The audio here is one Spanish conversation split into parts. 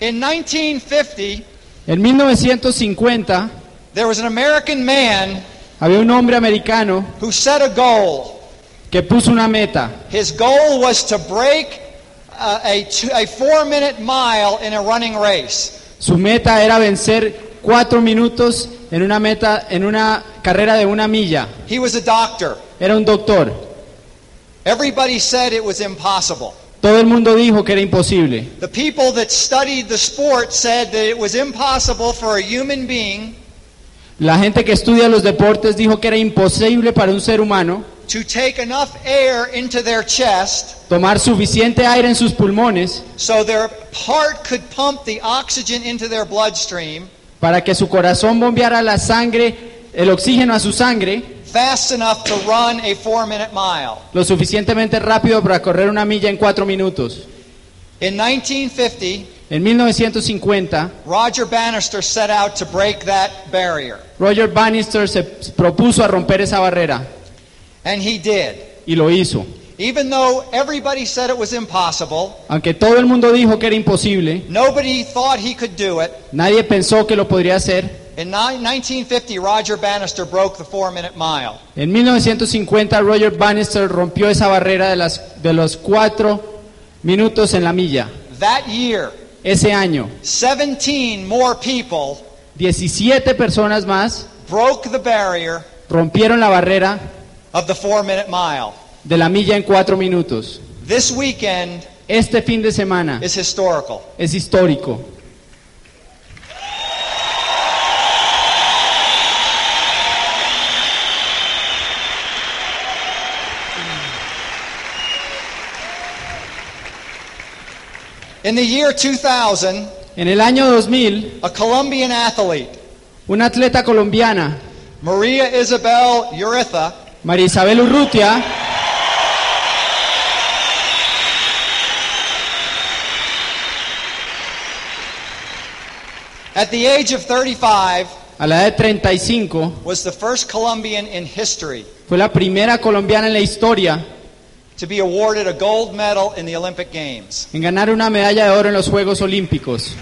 In 1950, En 1950 there was an American man había un hombre americano who set a goal. que puso una meta. His goal was to break a, two, a four minute mile in a running race. Su meta era vencer cuatro minutos en una meta, en una carrera de una milla. He was a doctor. Era un doctor. Everybody said it was impossible. Todo el mundo dijo que era imposible. The people that studied the sport said that it was impossible for a human being La gente que estudia los deportes dijo que era imposible para un ser humano to take enough air into their chest tomar suficiente aire en sus pulmones so their heart could pump the oxygen into their bloodstream para que su corazón bombeara la sangre, el oxígeno a su sangre, fast enough to run a four minute mile. lo suficientemente rápido para correr una milla en cuatro minutos. In 1950, En 1950, Roger Bannister set out to break that barrier, Roger Bannister se propuso a romper esa barrera and he did. y lo hizo. Even though everybody said it was impossible, Aunque todo el mundo dijo que era imposible, nobody thought he could do it. nadie pensó que lo podría hacer. In ni- 1950, Roger Bannister broke the four minute mile. En 1950, Roger Bannister rompió esa barrera de, las, de los cuatro minutos en la milla. That year, Ese año, 17 more people 17 personas más broke the barrier rompieron la barrera of the four minute mile. De la milla en cuatro minutos. This weekend Este fin de semana is historical. es histórico. In the year 2000, En el año 2000, a Colombian athlete, una atleta colombiana, Maria Isabel Uritha, María Isabel Urrutia, at the age of 35, a la edad de 35, was the first Colombian in history fue la primera colombiana en la historia to be awarded a gold medal in the Olympic Games. en ganar una medalla de oro en los Juegos Olímpicos.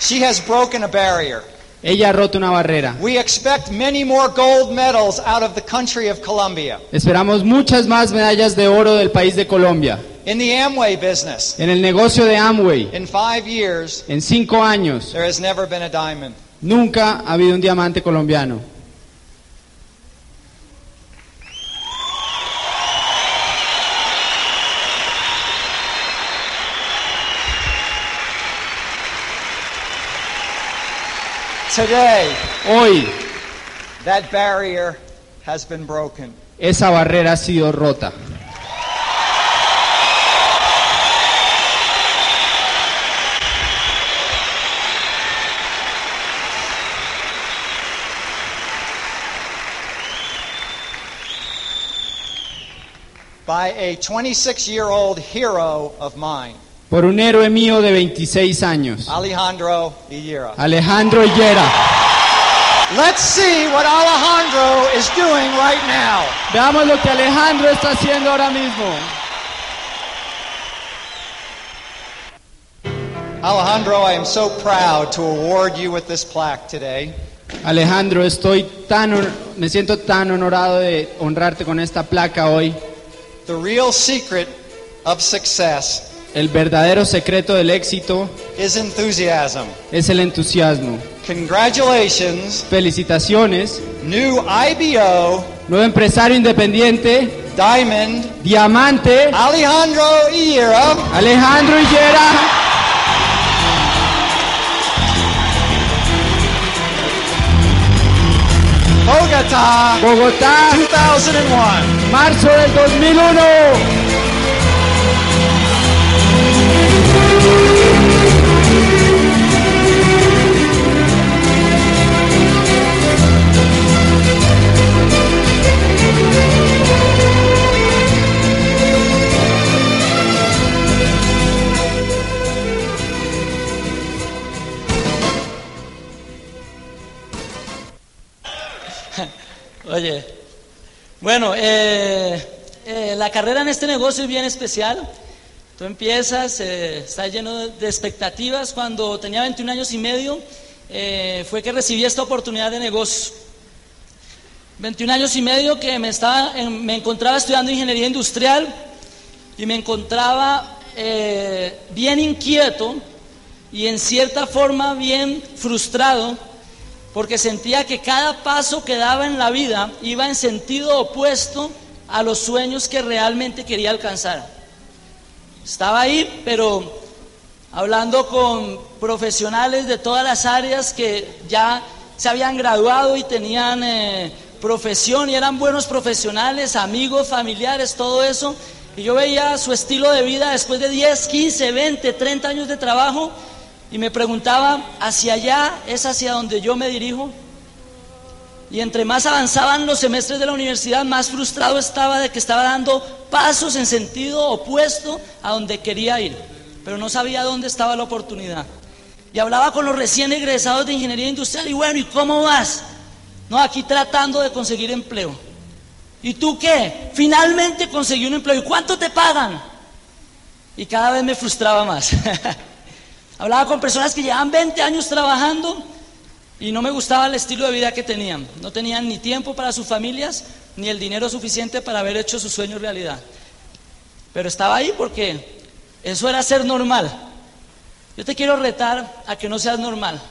She has broken a barrier. Ella ha roto una barrera. We expect many more gold medals out of the country of Colombia. Esperamos muchas más medallas de oro del país de Colombia. In the Amway business, En el negocio de Amway, in five years, en cinco años, there has never been a diamond. nunca ha habido un diamante colombiano. Today, Hoy, that barrier has been broken. esa barrera ha sido rota. by a 26 year old hero of mine, Por un héroe mío de 26 años, Alejandro Higuera. Alejandro Higuera. Let's see what Alejandro is doing right now. Veamos lo que Alejandro está haciendo ahora mismo. Alejandro, I am so proud to award you with this plaque today. Alejandro, estoy tan, me siento tan honorado de honrarte con esta placa hoy. The real secret of success El verdadero secreto del éxito is enthusiasm. es el entusiasmo. Congratulations, Felicitaciones, new IBO nuevo empresario independiente, Diamond diamante, Alejandro Higuera. Alejandro Higuera. Bogota, Bogotá, 2001. marzo del 2001. Oye, Bueno, eh, eh, la carrera en este negocio es bien especial. Tú empiezas, eh, está lleno de- expectativas. Cuando tenía 21 años y medio, eh, fue que recibí esta oportunidad de negocio. 21 años y medio que me, estaba, me encontraba estudiando ingeniería industrial y me encontraba bien inquieto y en cierta forma bien frustrado porque sentía que cada paso que daba en la vida iba en sentido opuesto a los sueños que realmente quería alcanzar. Estaba ahí, pero hablando con profesionales de todas las áreas que ya se habían graduado y tenían eh, profesión y eran buenos profesionales, amigos, familiares, todo eso. Y yo veía su estilo de vida después de 10, 15, 20, 30 años de trabajo y me preguntaba, ¿hacia allá es hacia donde yo me dirijo? Y entre más avanzaban los semestres de la universidad, más frustrado estaba de que estaba dando pasos en sentido opuesto a donde quería ir, pero no sabía dónde estaba la oportunidad. Y hablaba con los recién egresados de ingeniería industrial y bueno, ¿y cómo vas? No, aquí tratando de conseguir empleo. ¿Y tú qué? Finalmente conseguí un empleo. ¿Y cuánto te pagan? Y cada vez me frustraba más. Hablaba con personas que llevaban 20 años trabajando y no me gustaba el estilo de vida que tenían. No tenían ni tiempo para sus familias ni el dinero suficiente para haber hecho sus sueños realidad. Pero estaba ahí porque eso era ser normal. Yo te quiero retar a que no seas normal.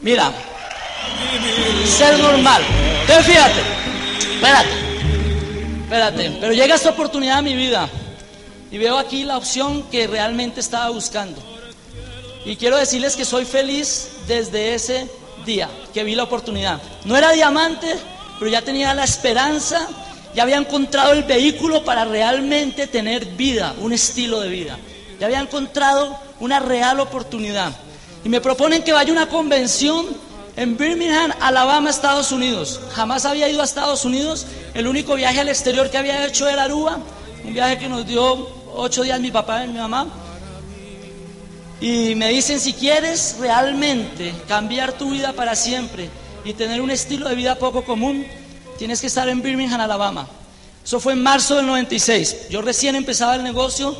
Mira, ser normal. Entonces fíjate, espérate, espérate, pero llega esta oportunidad a mi vida y veo aquí la opción que realmente estaba buscando. Y quiero decirles que soy feliz desde ese día que vi la oportunidad. No era diamante, pero ya tenía la esperanza, ya había encontrado el vehículo para realmente tener vida, un estilo de vida. Ya había encontrado una real oportunidad. Y me proponen que vaya a una convención en Birmingham, Alabama, Estados Unidos. Jamás había ido a Estados Unidos. El único viaje al exterior que había hecho era Aruba, un viaje que nos dio ocho días mi papá y mi mamá. Y me dicen, si quieres realmente cambiar tu vida para siempre y tener un estilo de vida poco común, tienes que estar en Birmingham, Alabama. Eso fue en marzo del 96. Yo recién empezaba el negocio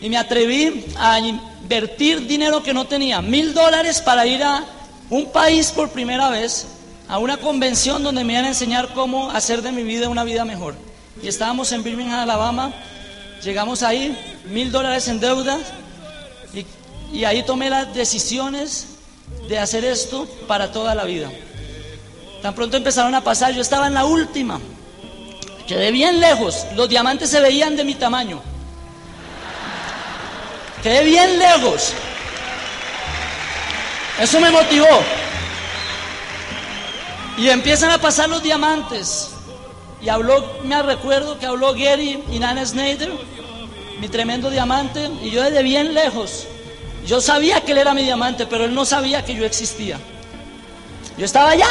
y me atreví a invertir dinero que no tenía, mil dólares para ir a un país por primera vez, a una convención donde me iban a enseñar cómo hacer de mi vida una vida mejor. Y estábamos en Birmingham, Alabama, llegamos ahí, mil dólares en deuda, y, y ahí tomé las decisiones de hacer esto para toda la vida. Tan pronto empezaron a pasar, yo estaba en la última, quedé bien lejos, los diamantes se veían de mi tamaño. Quedé bien lejos. Eso me motivó. Y empiezan a pasar los diamantes. Y habló, me recuerdo que habló Gary y Nana Snyder, mi tremendo diamante, y yo desde bien lejos. Yo sabía que él era mi diamante, pero él no sabía que yo existía. Yo estaba allá.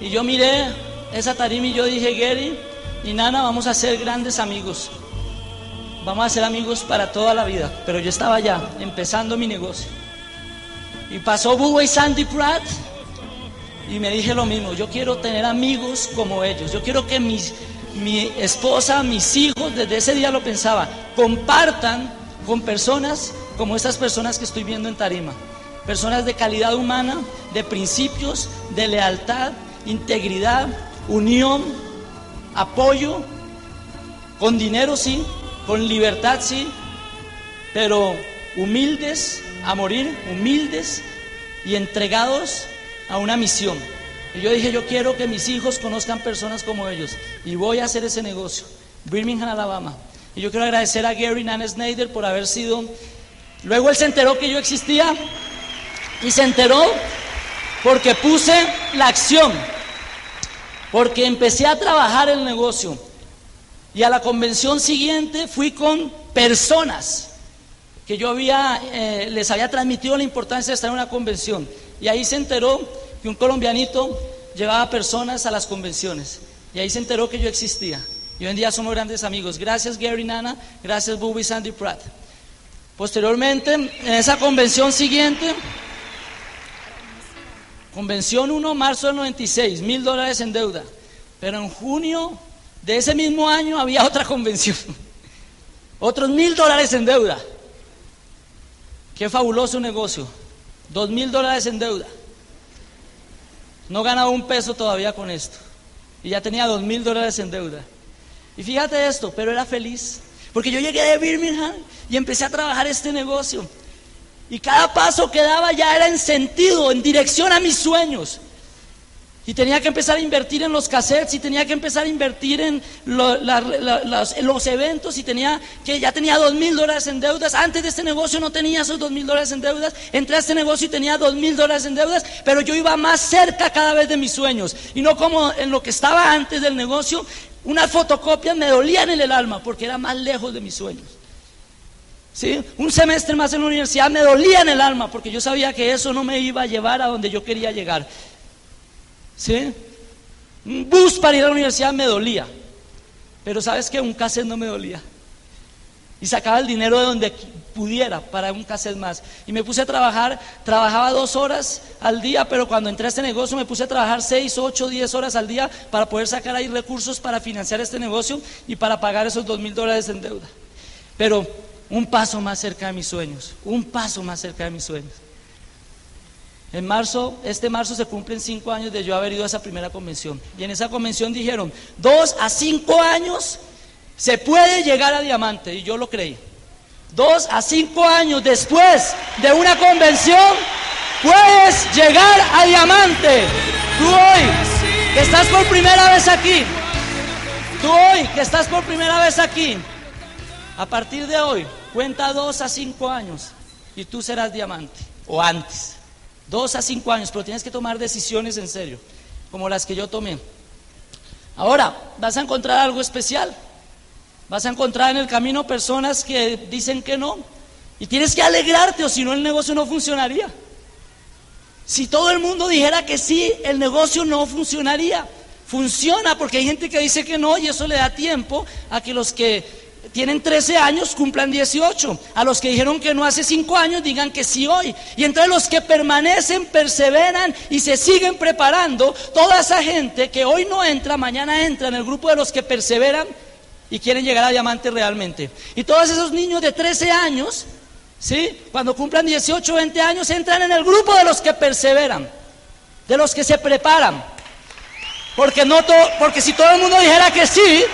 Y yo miré esa tarima y yo dije, Gary y Nana, vamos a ser grandes amigos. Vamos a ser amigos para toda la vida. Pero yo estaba allá, empezando mi negocio. Y pasó Bubba y Sandy Pratt. Y me dije lo mismo, yo quiero tener amigos como ellos. Yo quiero que mi esposa, mis hijos, desde ese día lo pensaba, compartan con personas como estas personas que estoy viendo en Tarima. Personas de calidad humana, de principios, de lealtad, integridad, unión, apoyo, con dinero sí, con libertad sí, pero humildes a morir, humildes y entregados a una misión. Y yo dije, yo quiero que mis hijos conozcan personas como ellos y voy a hacer ese negocio. Birmingham, Alabama. Y yo quiero agradecer a Gary Nan Snyder por haber sido... Luego él se enteró que yo existía y se enteró porque puse la acción, porque empecé a trabajar el negocio. Y a la convención siguiente fui con personas que yo había, eh, les había transmitido la importancia de estar en una convención. Y ahí se enteró que un colombianito llevaba personas a las convenciones. Y ahí se enteró que yo existía. Y hoy en día somos grandes amigos. Gracias Gary Nana, gracias Bobby Sandy Pratt. Posteriormente, en esa convención siguiente, Convención 1, marzo del 96, mil dólares en deuda. Pero en junio de ese mismo año había otra convención. Otros mil dólares en deuda. Qué fabuloso negocio. Dos mil dólares en deuda. No ganaba un peso todavía con esto. Y ya tenía dos mil dólares en deuda. Y fíjate esto, pero era feliz. Porque yo llegué de Birmingham y empecé a trabajar este negocio. Y cada paso que daba ya era en sentido, en dirección a mis sueños. Y tenía que empezar a invertir en los cassettes y tenía que empezar a invertir en, los, eventos y tenía que ya tenía dos mil dólares en deudas. Antes de este negocio no tenía esos dos mil dólares en deudas. Entré a este negocio y tenía dos mil dólares en deudas, pero yo iba más cerca cada vez de mis sueños. Y no como en lo que estaba antes del negocio, unas fotocopias me dolían en el alma porque era más lejos de mis sueños. ¿Sí? Un semestre más en la universidad me dolía en el alma porque yo sabía que eso no me iba a llevar a donde yo quería llegar. ¿Sí? Un bus para ir a la universidad me dolía. Pero sabes que un cassette no me dolía. Y sacaba el dinero de donde pudiera para un cassette más. Y me puse a trabajar, trabajaba dos horas al día, pero cuando entré a este negocio me puse a trabajar seis, ocho, diez horas al día para poder sacar ahí recursos para financiar este negocio y para pagar esos dos mil dólares en deuda. Pero un paso más cerca de mis sueños, un paso más cerca de mis sueños. En marzo, este marzo se cumplen cinco años de yo haber ido a esa primera convención. Y en esa convención dijeron, dos a cinco años se puede llegar a diamante. Y yo lo creí. Dos a cinco años después de una convención, puedes llegar a diamante. Tú hoy, que estás por primera vez aquí. Tú hoy, que estás por primera vez aquí. A partir de hoy, cuenta dos a cinco años y tú serás diamante. O antes. Dos a cinco años, pero tienes que tomar decisiones en serio, como las que yo tomé. Ahora, vas a encontrar algo especial. Vas a encontrar en el camino personas que dicen que no. Y tienes que alegrarte o si no el negocio no funcionaría. Si todo el mundo dijera que sí, el negocio no funcionaría. Funciona porque hay gente que dice que no y eso le da tiempo a que los que tienen 13 años, cumplan 18. A los que dijeron que no hace 5 años, digan que sí hoy. Y entre los que permanecen, perseveran y se siguen preparando, toda esa gente que hoy no entra, mañana entra en el grupo de los que perseveran y quieren llegar a diamante realmente. Y todos esos niños de 13 años, ¿sí? Cuando cumplan 18, 20 años, entran en el grupo de los que perseveran, de los que se preparan. Porque, no porque si todo el mundo dijera que sí,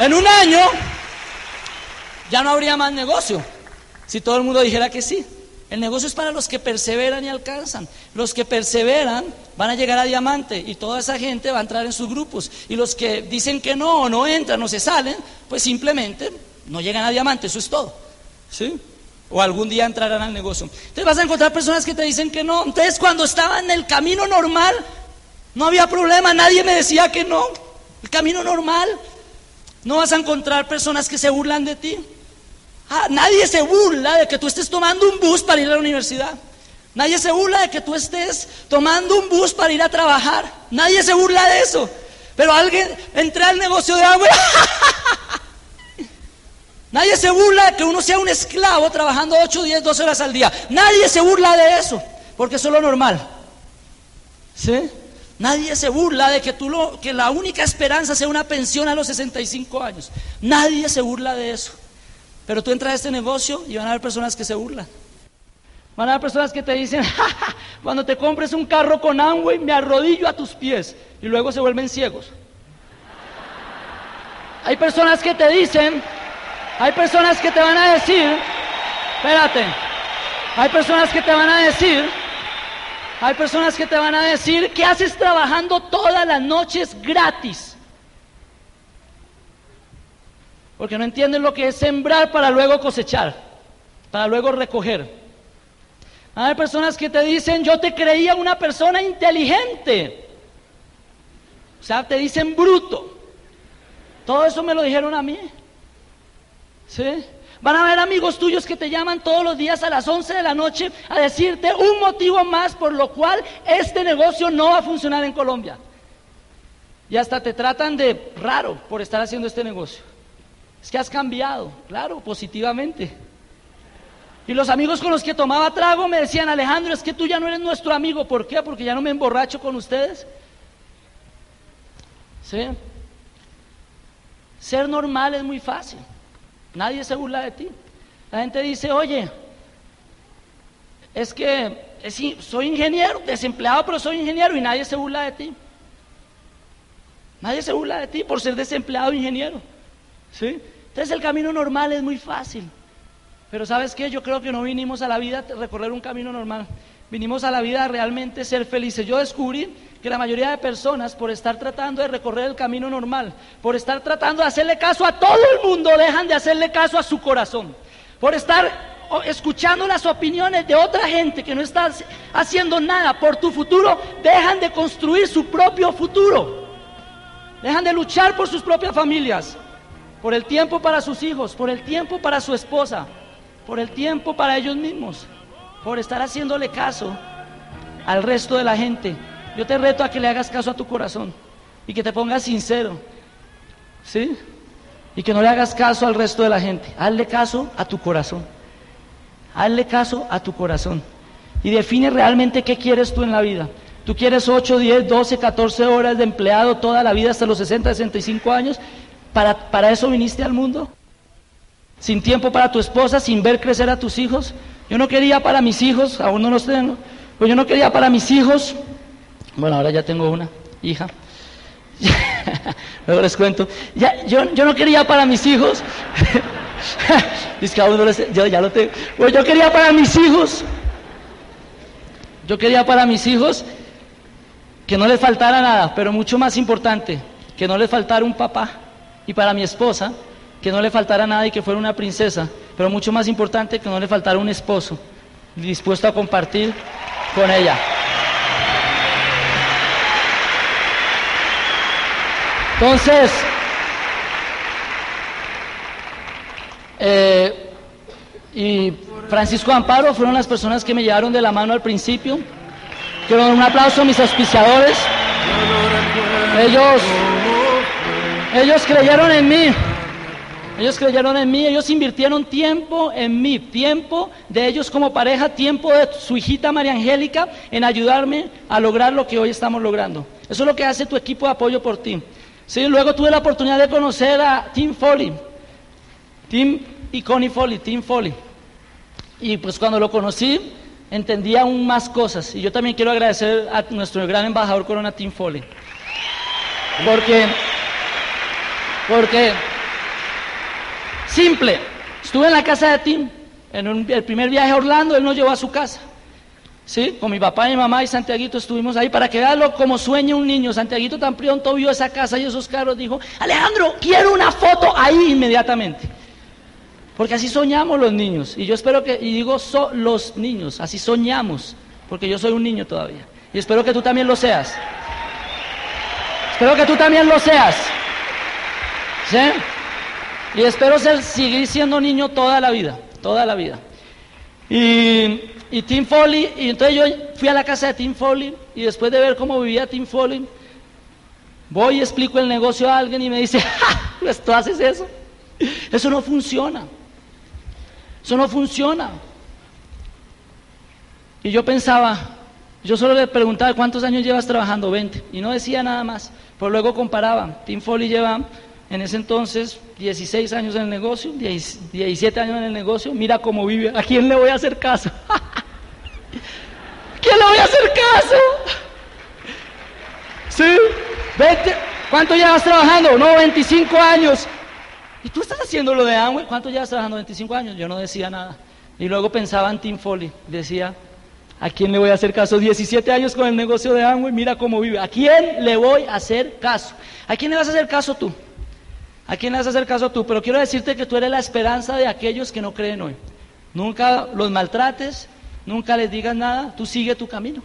en un año ya no habría más negocio si todo el mundo dijera que sí. El negocio es para los que perseveran y alcanzan. Los que perseveran van a llegar a diamante y toda esa gente va a entrar en sus grupos. Y los que dicen que no, o no entran, o se salen, pues simplemente no llegan a diamante, eso es todo. ¿Sí? O algún día entrarán al negocio. Entonces vas a encontrar personas que te dicen que no. Entonces cuando estaba en el camino normal, no había problema, nadie me decía que no. El camino normal. No vas a encontrar personas que se burlan de ti. Ah, nadie se burla de que tú estés tomando un bus para ir a la universidad. Nadie se burla de que tú estés tomando un bus para ir a trabajar. Nadie se burla de eso. Pero alguien entra al negocio de agua. Nadie se burla de que uno sea un esclavo trabajando 8, 10, 12 horas al día. Nadie se burla de eso, porque eso es lo normal. ¿Sí? Nadie se burla de que, tú lo, que la única esperanza sea una pensión a los 65 años. Nadie se burla de eso. Pero tú entras a este negocio y van a haber personas que se burlan. Van a haber personas que te dicen, cuando te compres un carro con Amway, me arrodillo a tus pies. Y luego se vuelven ciegos. Hay personas que te dicen, hay personas que te van a decir, espérate, hay personas que te van a decir, hay personas que te van a decir, ¿qué haces trabajando todas las noches gratis? Porque no entienden lo que es sembrar para luego cosechar, para luego recoger. Hay personas que te dicen, yo te creía una persona inteligente. O sea, te dicen bruto. Todo eso me lo dijeron a mí. ¿Sí? Van a haber amigos tuyos que te llaman todos los días a las 11 de la noche a decirte un motivo más por lo cual este negocio no va a funcionar en Colombia. Y hasta te tratan de raro por estar haciendo este negocio. Es que has cambiado, claro, positivamente. Y los amigos con los que tomaba trago me decían, Alejandro, es que tú ya no eres nuestro amigo. ¿Por qué? Porque ya no me emborracho con ustedes. ¿Sí? Ser normal es muy fácil. Nadie se burla de ti. La gente dice, oye, es que soy ingeniero, desempleado, pero soy ingeniero y nadie se burla de ti. Nadie se burla de ti por ser desempleado ingeniero. ¿Sí? Entonces el camino normal es muy fácil. Pero sabes qué, yo creo que no vinimos a la vida a recorrer un camino normal. Vinimos a la vida a realmente ser felices. Yo descubrí que la mayoría de personas, por estar tratando de recorrer el camino normal, por estar tratando de hacerle caso a todo el mundo, dejan de hacerle caso a su corazón. Por estar escuchando las opiniones de otra gente que no está haciendo nada por tu futuro, dejan de construir su propio futuro. Dejan de luchar por sus propias familias, por el tiempo para sus hijos, por el tiempo para su esposa, por el tiempo para ellos mismos, por estar haciéndole caso al resto de la gente. Yo te reto a que le hagas caso a tu corazón y que te pongas sincero, ¿sí? Y que no le hagas caso al resto de la gente. Hazle caso a tu corazón. Hazle caso a tu corazón. Y define realmente qué quieres tú en la vida. ¿Tú quieres 8, 10, 12, 14 horas de empleado toda la vida hasta los 60, 65 años? ¿Para, para eso viniste al mundo? ¿Sin tiempo para tu esposa? ¿Sin ver crecer a tus hijos? Yo no quería para mis hijos, aún no los tengo, pues yo no quería para mis hijos. Bueno, ahora ya tengo una hija. Luego les cuento. Ya, yo, yo no quería para mis hijos. Dice que uno yo ya lo tengo. Pues yo quería para mis hijos. Yo quería para mis hijos que no les faltara nada, pero mucho más importante, que no les faltara un papá. Y para mi esposa, que no le faltara nada y que fuera una princesa, pero mucho más importante, que no le faltara un esposo dispuesto a compartir con ella. Entonces, eh, y Francisco Amparo fueron las personas que me llevaron de la mano al principio. Quiero dar un aplauso a mis auspiciadores. Ellos, ellos creyeron en mí. Ellos creyeron en mí, ellos invirtieron tiempo en mí, tiempo de ellos como pareja, tiempo de su hijita María Angélica en ayudarme a lograr lo que hoy estamos logrando. Eso es lo que hace tu equipo de apoyo por ti. Sí, luego tuve la oportunidad de conocer a Tim Foley, Tim y Connie Foley, Tim Foley. Y pues cuando lo conocí, entendí aún más cosas. Y yo también quiero agradecer a nuestro gran embajador Corona, Tim Foley. Porque, porque, simple, estuve en la casa de Tim, en el primer viaje a Orlando, él nos llevó a su casa. ¿Sí? Con mi papá y mi mamá y Santiaguito estuvimos ahí para que vean como sueña un niño. Santiaguito tan pronto vio esa casa y esos carros, dijo, Alejandro, quiero una foto ahí inmediatamente. Porque así soñamos los niños. Y yo espero que, y digo los niños, así soñamos. Porque yo soy un niño todavía. Y espero que tú también lo seas. Espero que tú también lo seas. ¿Sí? Y espero ser, seguir siendo niño toda la vida. Toda la vida. Y, y Tim Foley, y entonces yo fui a la casa de Tim Foley y después de ver cómo vivía Tim Foley, voy y explico el negocio a alguien y me dice, ¡Ja! Pues tú haces eso. Eso no funciona. Eso no funciona. Y yo pensaba, yo solo le preguntaba cuántos años llevas trabajando, 20, y no decía nada más, pero luego comparaba. Tim Foley lleva en ese entonces 16 años en el negocio, 17 años en el negocio, mira cómo vive, ¿a quién le voy a hacer caso? ¿A quién le voy a hacer caso? ¿Sí? 20, ¿Cuánto llevas trabajando? No, 25 años. ¿Y tú estás haciendo lo de Amway? ¿Cuánto llevas trabajando? 25 años. Yo no decía nada. Y luego pensaba en Tim Foley. Decía, ¿a quién le voy a hacer caso? 17 años con el negocio de Amway, mira cómo vive. ¿A quién le voy a hacer caso? ¿A quién le vas a hacer caso tú? ¿A quién le vas a hacer caso tú? Pero quiero decirte que tú eres la esperanza de aquellos que no creen hoy. Nunca los maltrates, nunca les digas nada, tú sigue tu camino.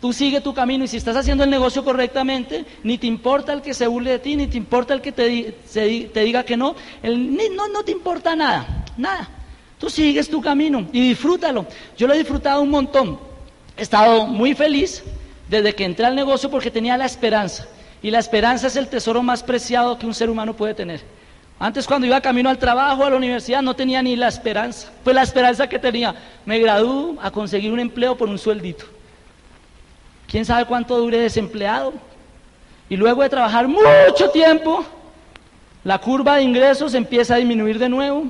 Tú sigue tu camino y si estás haciendo el negocio correctamente, ni te importa el que se burle de ti, ni te importa el que te, diga que no, el, no, no te importa nada, nada. Tú sigues tu camino y disfrútalo. Yo lo he disfrutado un montón. He estado muy feliz desde que entré al negocio porque tenía la esperanza. Y la esperanza es el tesoro más preciado que un ser humano puede tener. Antes cuando iba camino al trabajo, a la universidad, no tenía ni la esperanza. Pues la esperanza que tenía, me gradúo a conseguir un empleo por un sueldito. ¿Quién sabe cuánto dure desempleado? Y luego de trabajar mucho tiempo, la curva de ingresos empieza a disminuir de nuevo.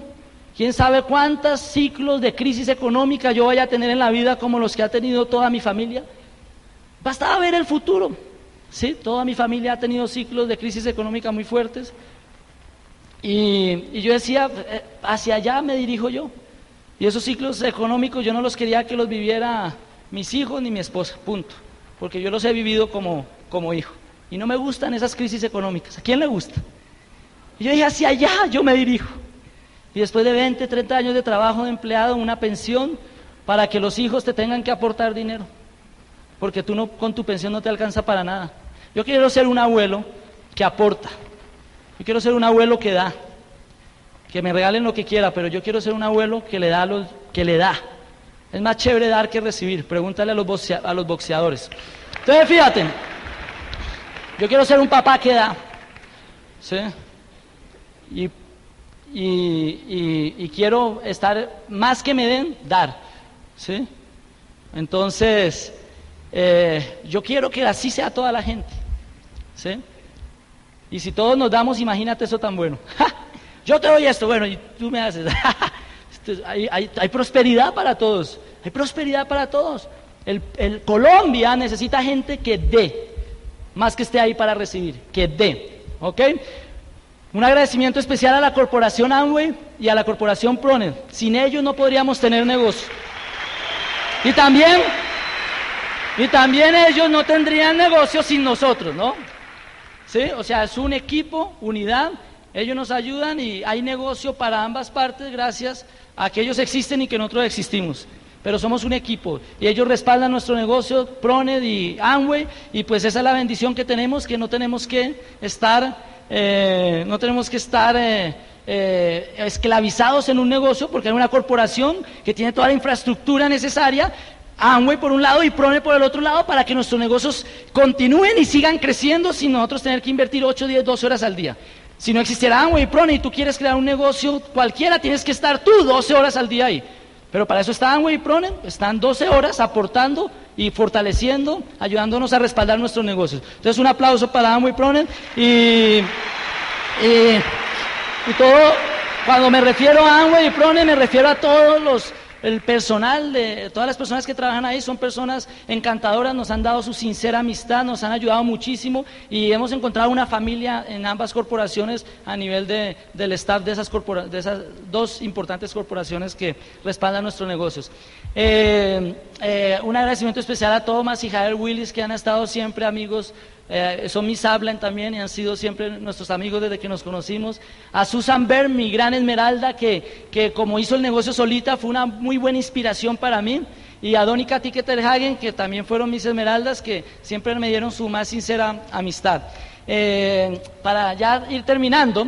¿Quién sabe cuántos ciclos de crisis económica yo vaya a tener en la vida como los que ha tenido toda mi familia? Bastaba ver el futuro. ¿Sí? Toda mi familia ha tenido ciclos de crisis económica muy fuertes. Y, yo decía, eh, hacia allá me dirijo yo. Y esos ciclos económicos yo no los quería que los viviera mis hijos ni mi esposa, punto. Porque yo los he vivido como, como hijo. Y no me gustan esas crisis económicas. ¿A quién le gusta? Y yo dije, hacia allá yo me dirijo. Y después de 20, 30 años de trabajo de empleado, una pensión para que los hijos te tengan que aportar dinero. Porque tú no, con tu pensión no te alcanza para nada. Yo quiero ser un abuelo que aporta. Yo quiero ser un abuelo que da. Que me regalen lo que quiera, pero yo quiero ser un abuelo que le da, los, que le da. Es más chévere dar que recibir. Pregúntale a los, a los boxeadores. Entonces, fíjate, yo quiero ser un papá que da. ¿Sí? Y, y, y, y, quiero estar, más que me den, dar. ¿Sí? Entonces, eh, yo quiero que así sea toda la gente. ¿Sí? Y si todos nos damos, imagínate eso tan bueno. yo te doy esto, bueno, y tú me haces. hay, hay, prosperidad para todos. Hay prosperidad para todos. El, Colombia necesita gente que dé, más que esté ahí para recibir, que dé. ¿Ok? Un agradecimiento especial a la corporación Amway y a la corporación Proner. Sin ellos no podríamos tener negocio. Y también, y también ellos no tendrían negocio sin nosotros, ¿no? O sea, es un equipo, unidad. Ellos nos ayudan y hay negocio para ambas partes gracias a que ellos existen y que nosotros existimos. Pero somos un equipo y ellos respaldan nuestro negocio, Proned y Amway, y pues esa es la bendición que tenemos, que no tenemos que estar eh, no tenemos que estar eh, eh, esclavizados en un negocio porque hay una corporación que tiene toda la infraestructura necesaria, Amway por un lado y Prone por el otro lado para que nuestros negocios continúen y sigan creciendo sin nosotros tener que invertir 8, 10, 12 horas al día. Si no existiera Amway y Prone y tú quieres crear un negocio cualquiera, tienes que estar tú 12 horas al día ahí. Pero para eso está Amway y Pronen, están 12 horas aportando y fortaleciendo, ayudándonos a respaldar nuestros negocios. Entonces un aplauso para Amway y Pronen y, y, y, todo, cuando me refiero a Amway y Pronen me refiero a todos los el personal de todas las personas que trabajan ahí son personas encantadoras, nos han dado su sincera amistad, nos han ayudado muchísimo y hemos encontrado una familia en ambas corporaciones a nivel de, del staff de esas, de esas dos importantes corporaciones que respaldan nuestros negocios. Eh, eh, un agradecimiento especial a Thomas y Javier Willis que han estado siempre amigos eh, son mis hablan también y han sido siempre nuestros amigos desde que nos conocimos. A Susan Bern, mi gran esmeralda, que, que como hizo el negocio solita, fue una muy buena inspiración para mí. Y a Donica Ticketerhagen, que también fueron mis esmeraldas, que siempre me dieron su más sincera amistad. Eh, para ya ir terminando,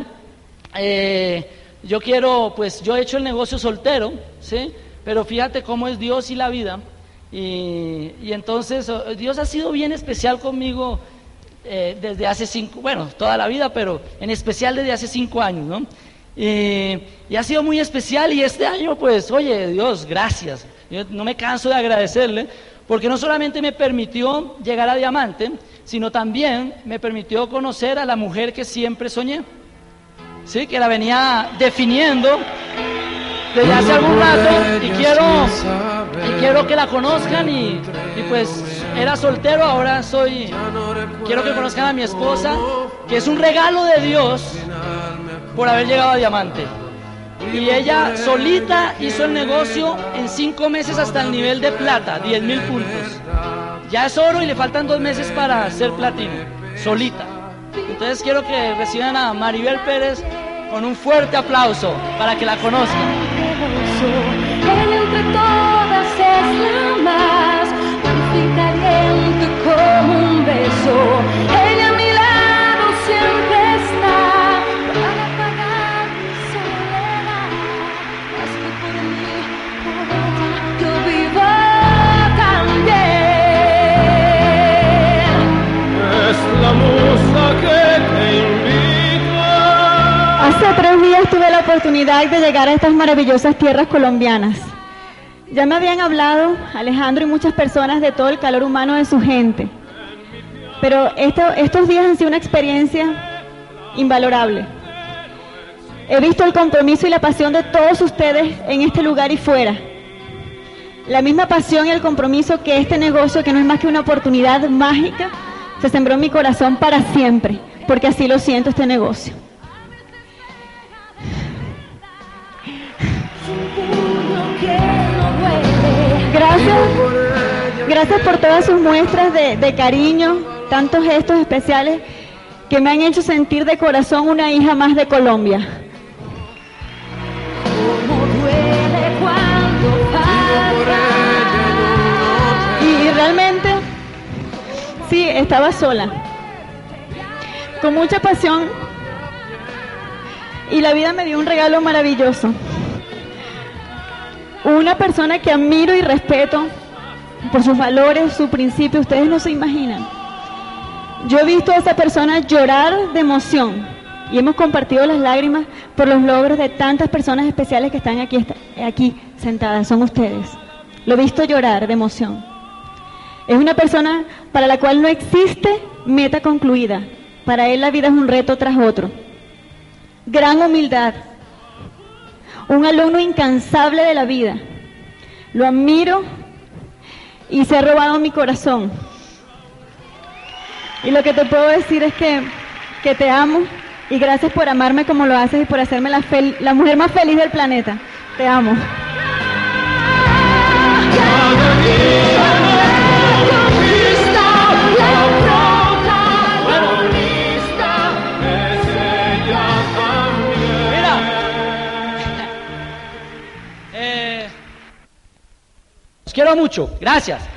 eh, yo quiero, pues yo he hecho el negocio soltero, ¿sí? Pero fíjate cómo es Dios y la vida. Y, y entonces Dios ha sido bien especial conmigo eh, desde hace cinco, bueno, toda la vida, pero en especial desde hace cinco años, ¿no? y ha sido muy especial y este año, pues, oye, Dios, gracias. Yo no me canso de agradecerle, porque no solamente me permitió llegar a diamante, sino también me permitió conocer a la mujer que siempre soñé, ¿sí? Que la venía definiendo desde hace algún rato y quiero, y quiero que la conozcan y, y pues era soltero, ahora soy, quiero que conozcan a mi esposa, que es un regalo de Dios por haber llegado a diamante. Y ella solita hizo el negocio en cinco meses hasta el nivel de plata, 10 mil puntos. Ya es oro y le faltan dos meses para ser platino, solita. Entonces quiero que reciban a Maribel Pérez con un fuerte aplauso para que la conozcan. Llegar a estas maravillosas tierras colombianas. Ya me habían hablado Alejandro y muchas personas de todo el calor humano de su gente. Pero esto- estos días han sido una experiencia invalorable. He visto el compromiso y la pasión de todos ustedes en este lugar y fuera. La misma pasión y el compromiso que este negocio, que no es más que una oportunidad mágica, se sembró en mi corazón para siempre, porque así lo siento este negocio. Gracias, gracias por todas sus muestras de, de cariño, tantos gestos especiales que me han hecho sentir de corazón una hija más de Colombia. Y, y realmente, sí, estaba sola, con mucha pasión, y la vida me dio un regalo maravilloso. Una persona que admiro y respeto por sus valores, su principio, ustedes no se imaginan. Yo he visto a esa persona llorar de emoción y hemos compartido las lágrimas por los logros de tantas personas especiales que están aquí, aquí sentadas, son ustedes. Lo he visto llorar de emoción. Es una persona para la cual no existe meta concluida. Para él la vida es un reto tras otro. Gran humildad. Un alumno incansable de la vida. Lo admiro y se ha robado mi corazón. Y lo que te puedo decir es que, que te amo y gracias por amarme como lo haces y por hacerme la, la mujer más feliz del planeta. Te amo. Quiero mucho. Gracias.